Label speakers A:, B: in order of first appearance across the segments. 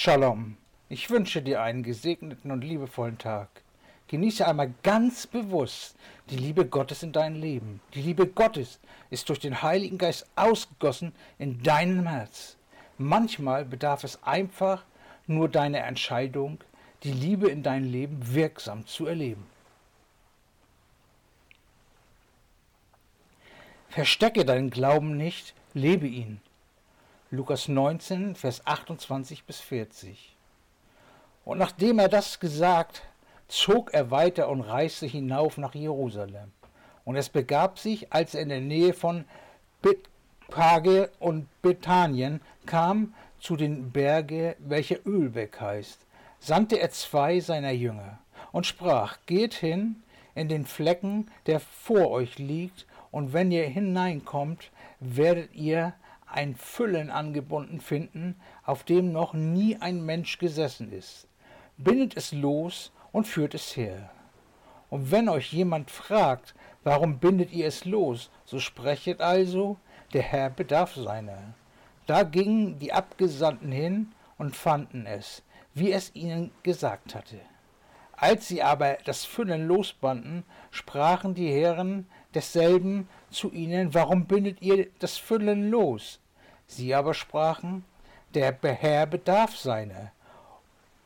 A: Shalom. Ich wünsche dir einen gesegneten und liebevollen Tag. Genieße einmal ganz bewusst die Liebe Gottes in deinem Leben. Die Liebe Gottes ist durch den Heiligen Geist ausgegossen in deinem Herz. Manchmal bedarf es einfach nur deiner Entscheidung, die Liebe in deinem Leben wirksam zu erleben. Verstecke deinen Glauben nicht, lebe ihn. Lukas 19, Vers 28 bis 40. Und nachdem er das gesagt, zog er weiter und reiste hinauf nach Jerusalem. Und es begab sich, als er in der Nähe von Bethphage und Bethanien kam, zu den Berge, welche Ölweg heißt, sandte er zwei seiner Jünger und sprach, geht hin in den Flecken, der vor euch liegt, und wenn ihr hineinkommt, werdet ihr ein Füllen angebunden finden, auf dem noch nie ein Mensch gesessen ist. Bindet es los und führt es her. Und wenn euch jemand fragt, warum bindet ihr es los, so sprechet also, der Herr bedarf seiner. Da gingen die Abgesandten hin und fanden es, wie es ihnen gesagt hatte. Als sie aber das Füllen losbanden, sprachen die Herren desselben zu ihnen, warum bindet ihr das Füllen los? Sie aber sprachen, der Herr bedarf seiner.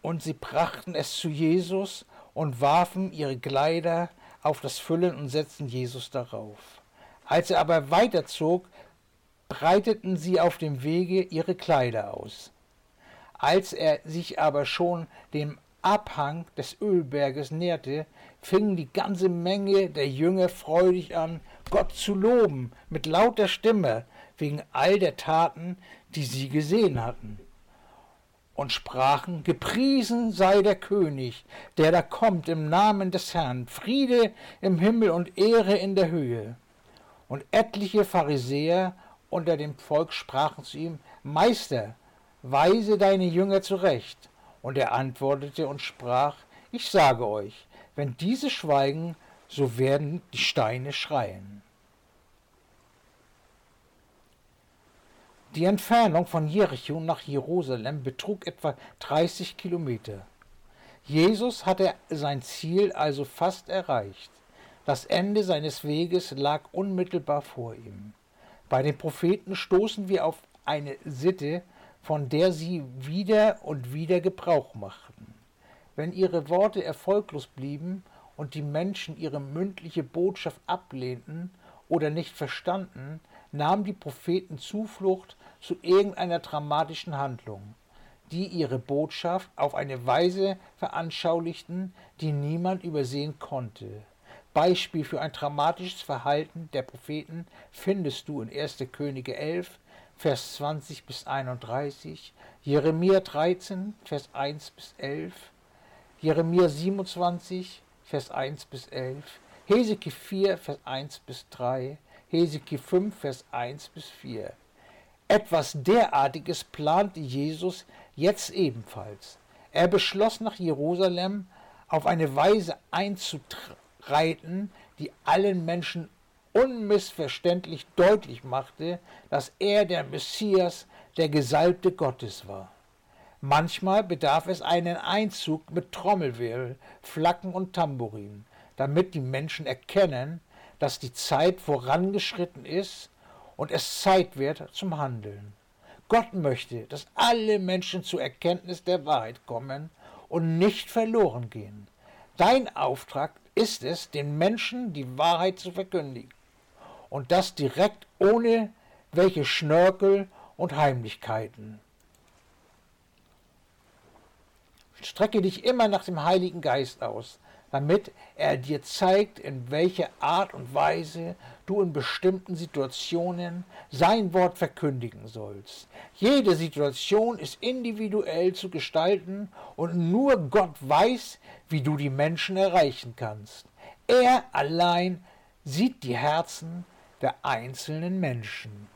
A: Und sie brachten es zu Jesus und warfen ihre Kleider auf das Füllen und setzten Jesus darauf. Als er aber weiterzog, breiteten sie auf dem Wege ihre Kleider aus. Als er sich aber schon dem Abhang des Ölberges näherte, fing die ganze Menge der Jünger freudig an, Gott zu loben mit lauter Stimme wegen all der Taten, die sie gesehen hatten. Und sprachen, gepriesen sei der König, der da kommt im Namen des Herrn, Friede im Himmel und Ehre in der Höhe. Und etliche Pharisäer unter dem Volk sprachen zu ihm, Meister, weise deine Jünger zurecht. Und er antwortete und sprach, ich sage euch, wenn diese schweigen, so werden die Steine schreien. Die Entfernung von Jericho nach Jerusalem betrug etwa 30 Kilometer. Jesus hatte sein Ziel also fast erreicht. Das Ende seines Weges lag unmittelbar vor ihm. Bei den Propheten stoßen wir auf eine Sitte, von der sie wieder und wieder Gebrauch machten. Wenn ihre Worte erfolglos blieben und die Menschen ihre mündliche Botschaft ablehnten oder nicht verstanden, nahmen die Propheten Zuflucht zu irgendeiner dramatischen Handlung, die ihre Botschaft auf eine Weise veranschaulichten, die niemand übersehen konnte. Beispiel für ein dramatisches Verhalten der Propheten findest du in 1. Könige 11, Vers 20 bis 31, Jeremia 13, Vers 1 bis 11, Jeremia 27, Vers 1 bis 11, Hesekiel 4, Vers 1 bis 3, Hesekiel 5, Vers 1 bis 4. Etwas derartiges plante Jesus jetzt ebenfalls. Er beschloss nach Jerusalem auf eine Weise einzutreiten, die allen Menschen unmissverständlich deutlich machte, dass er der Messias, der Gesalbte Gottes war. Manchmal bedarf es einen Einzug mit Trommelwirbel, Flacken und Tambourin, damit die Menschen erkennen, dass die Zeit vorangeschritten ist und es Zeit wird zum Handeln. Gott möchte, dass alle Menschen zur Erkenntnis der Wahrheit kommen und nicht verloren gehen. Dein Auftrag ist es, den Menschen die Wahrheit zu verkündigen und das direkt ohne welche Schnörkel und Heimlichkeiten. Strecke dich immer nach dem Heiligen Geist aus, damit er dir zeigt, in welcher Art und Weise du in bestimmten Situationen sein Wort verkündigen sollst. Jede Situation ist individuell zu gestalten und nur Gott weiß, wie du die Menschen erreichen kannst. Er allein sieht die Herzen der einzelnen Menschen.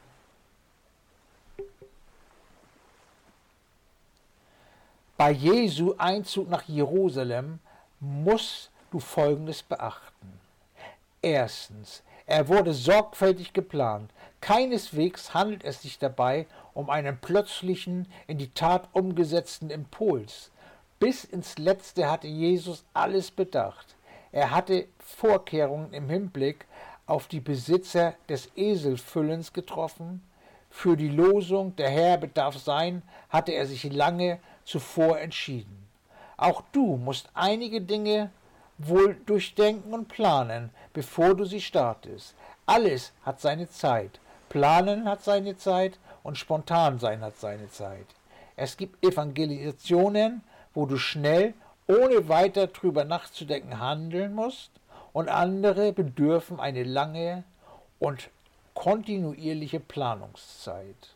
A: Bei Jesu Einzug nach Jerusalem musst du Folgendes beachten. Erstens, er wurde sorgfältig geplant. Keineswegs handelt es sich dabei um einen plötzlichen, in die Tat umgesetzten Impuls. Bis ins Letzte hatte Jesus alles bedacht. Er hatte Vorkehrungen im Hinblick auf die Besitzer des Eselfüllens getroffen. Für die Losung der Herr bedarf sein, hatte er sich lange zuvor entschieden. Auch du musst einige Dinge wohl durchdenken und planen, bevor du sie startest. Alles hat seine Zeit. Planen hat seine Zeit und spontan sein hat seine Zeit. Es gibt Evangelisationen, wo du schnell, ohne weiter drüber nachzudenken, handeln musst, und andere bedürfen eine lange und kontinuierliche Planungszeit.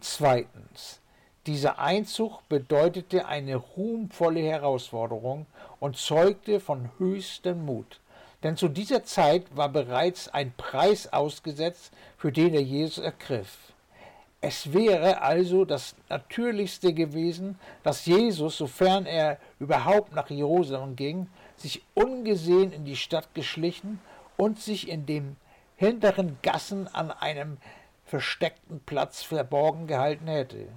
A: Zweitens. Dieser Einzug bedeutete eine ruhmvolle Herausforderung und zeugte von höchstem Mut. Denn zu dieser Zeit war bereits ein Preis ausgesetzt, für den er Jesus ergriff. Es wäre also das Natürlichste gewesen, dass Jesus, sofern er überhaupt nach Jerusalem ging, sich ungesehen in die Stadt geschlichen und sich in den hinteren Gassen an einem versteckten Platz verborgen gehalten hätte.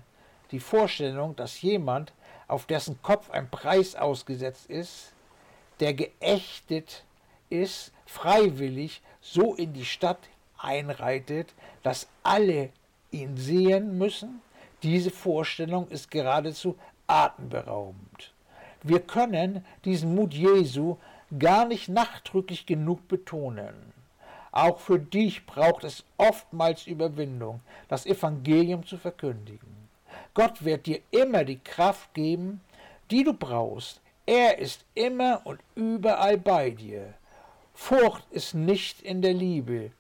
A: Die Vorstellung, dass jemand, auf dessen Kopf ein Preis ausgesetzt ist, der geächtet ist, freiwillig so in die Stadt einreitet, dass alle ihn sehen müssen, diese Vorstellung ist geradezu atemberaubend. Wir können diesen Mut Jesu gar nicht nachdrücklich genug betonen. Auch für dich braucht es oftmals Überwindung, das Evangelium zu verkündigen. Gott wird dir immer die Kraft geben, die du brauchst. Er ist immer und überall bei dir. Furcht ist nicht in der Liebe,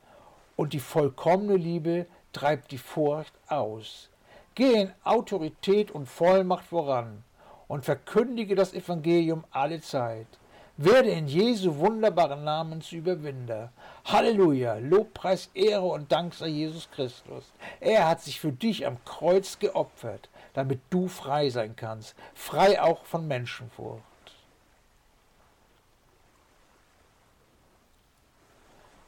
A: und die vollkommene Liebe treibt die Furcht aus. Geh in Autorität und Vollmacht voran und verkündige das Evangelium alle Zeit. Werde in Jesu wunderbaren Namen zu Überwinder. Halleluja, Lobpreis, Ehre und Dank sei Jesus Christus. Er hat sich für dich am Kreuz geopfert, damit du frei sein kannst, frei auch von Menschenfurcht.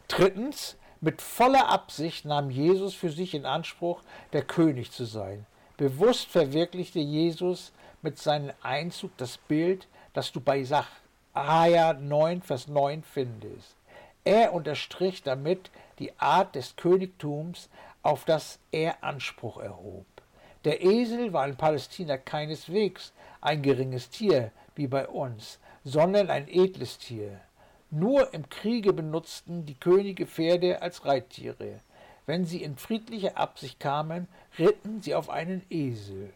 A: Drittens, mit voller Absicht nahm Jesus für sich in Anspruch, der König zu sein. Bewusst verwirklichte Jesus mit seinem Einzug das Bild, das du bei Sacharja 9, Vers 9 findest. Er unterstrich damit die Art des Königtums, auf das er Anspruch erhob. Der Esel war in Palästina keineswegs ein geringes Tier wie bei uns, sondern ein edles Tier. Nur im Kriege benutzten die Könige Pferde als Reittiere. Wenn sie in friedlicher Absicht kamen, ritten sie auf einen Esel.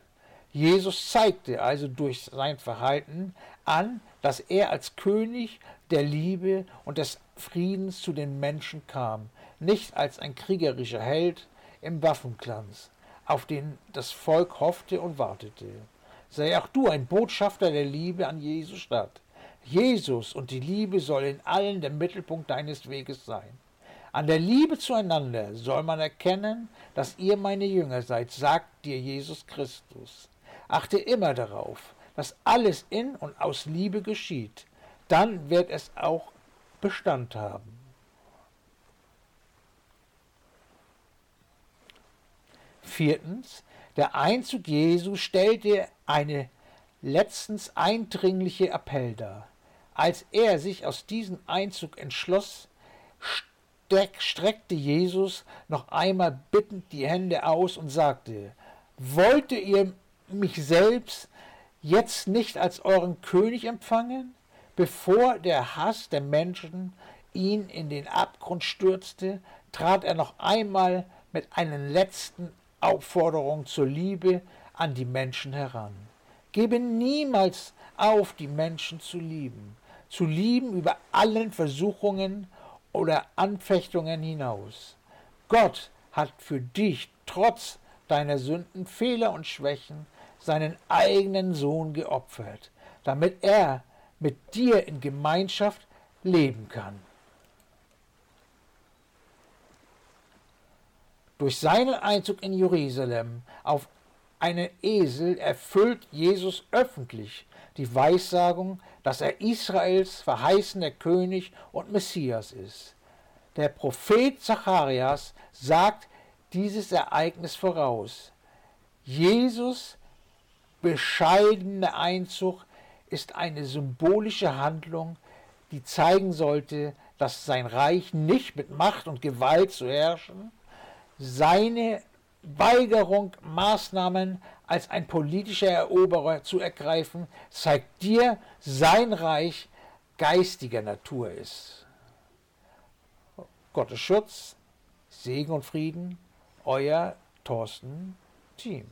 A: Jesus zeigte also durch sein Verhalten an, dass er als König der Liebe und des Friedens zu den Menschen kam, nicht als ein kriegerischer Held im Waffenglanz, auf den das Volk hoffte und wartete. Sei auch du ein Botschafter der Liebe an Jesu Stadt. Jesus und die Liebe soll in allen der Mittelpunkt deines Weges sein. An der Liebe zueinander soll man erkennen, dass ihr meine Jünger seid, sagt dir Jesus Christus. Achte immer darauf, dass alles in und aus Liebe geschieht. Dann wird es auch Bestand haben. Viertens, der Einzug Jesu stellte eine letztens eindringliche Appell dar. Als er sich aus diesem Einzug entschloss, streckte Jesus noch einmal bittend die Hände aus und sagte, Wollte ihr mich selbst jetzt nicht als euren König empfangen, bevor der Hass der Menschen ihn in den Abgrund stürzte, trat er noch einmal mit einer letzten Aufforderung zur Liebe an die Menschen heran. Gebe niemals auf, die Menschen zu lieben zu lieben über allen Versuchungen oder Anfechtungen hinaus. Gott hat für dich trotz deiner Sünden, Fehler und Schwächen seinen eigenen Sohn geopfert, damit er mit dir in Gemeinschaft leben kann. Durch seinen Einzug in Jerusalem auf einen Esel erfüllt Jesus öffentlich die Weissagung, dass er Israels verheißener König und Messias ist. Der Prophet Zacharias sagt dieses Ereignis voraus. Jesus bescheidene Einzug ist eine symbolische Handlung, die zeigen sollte, dass sein Reich nicht mit Macht und Gewalt zu herrschen, seine Weigerung, Maßnahmen als ein politischer Eroberer zu ergreifen, zeigt dir, sein Reich geistiger Natur ist. Gottes Schutz, Segen und Frieden, euer Thorsten Team.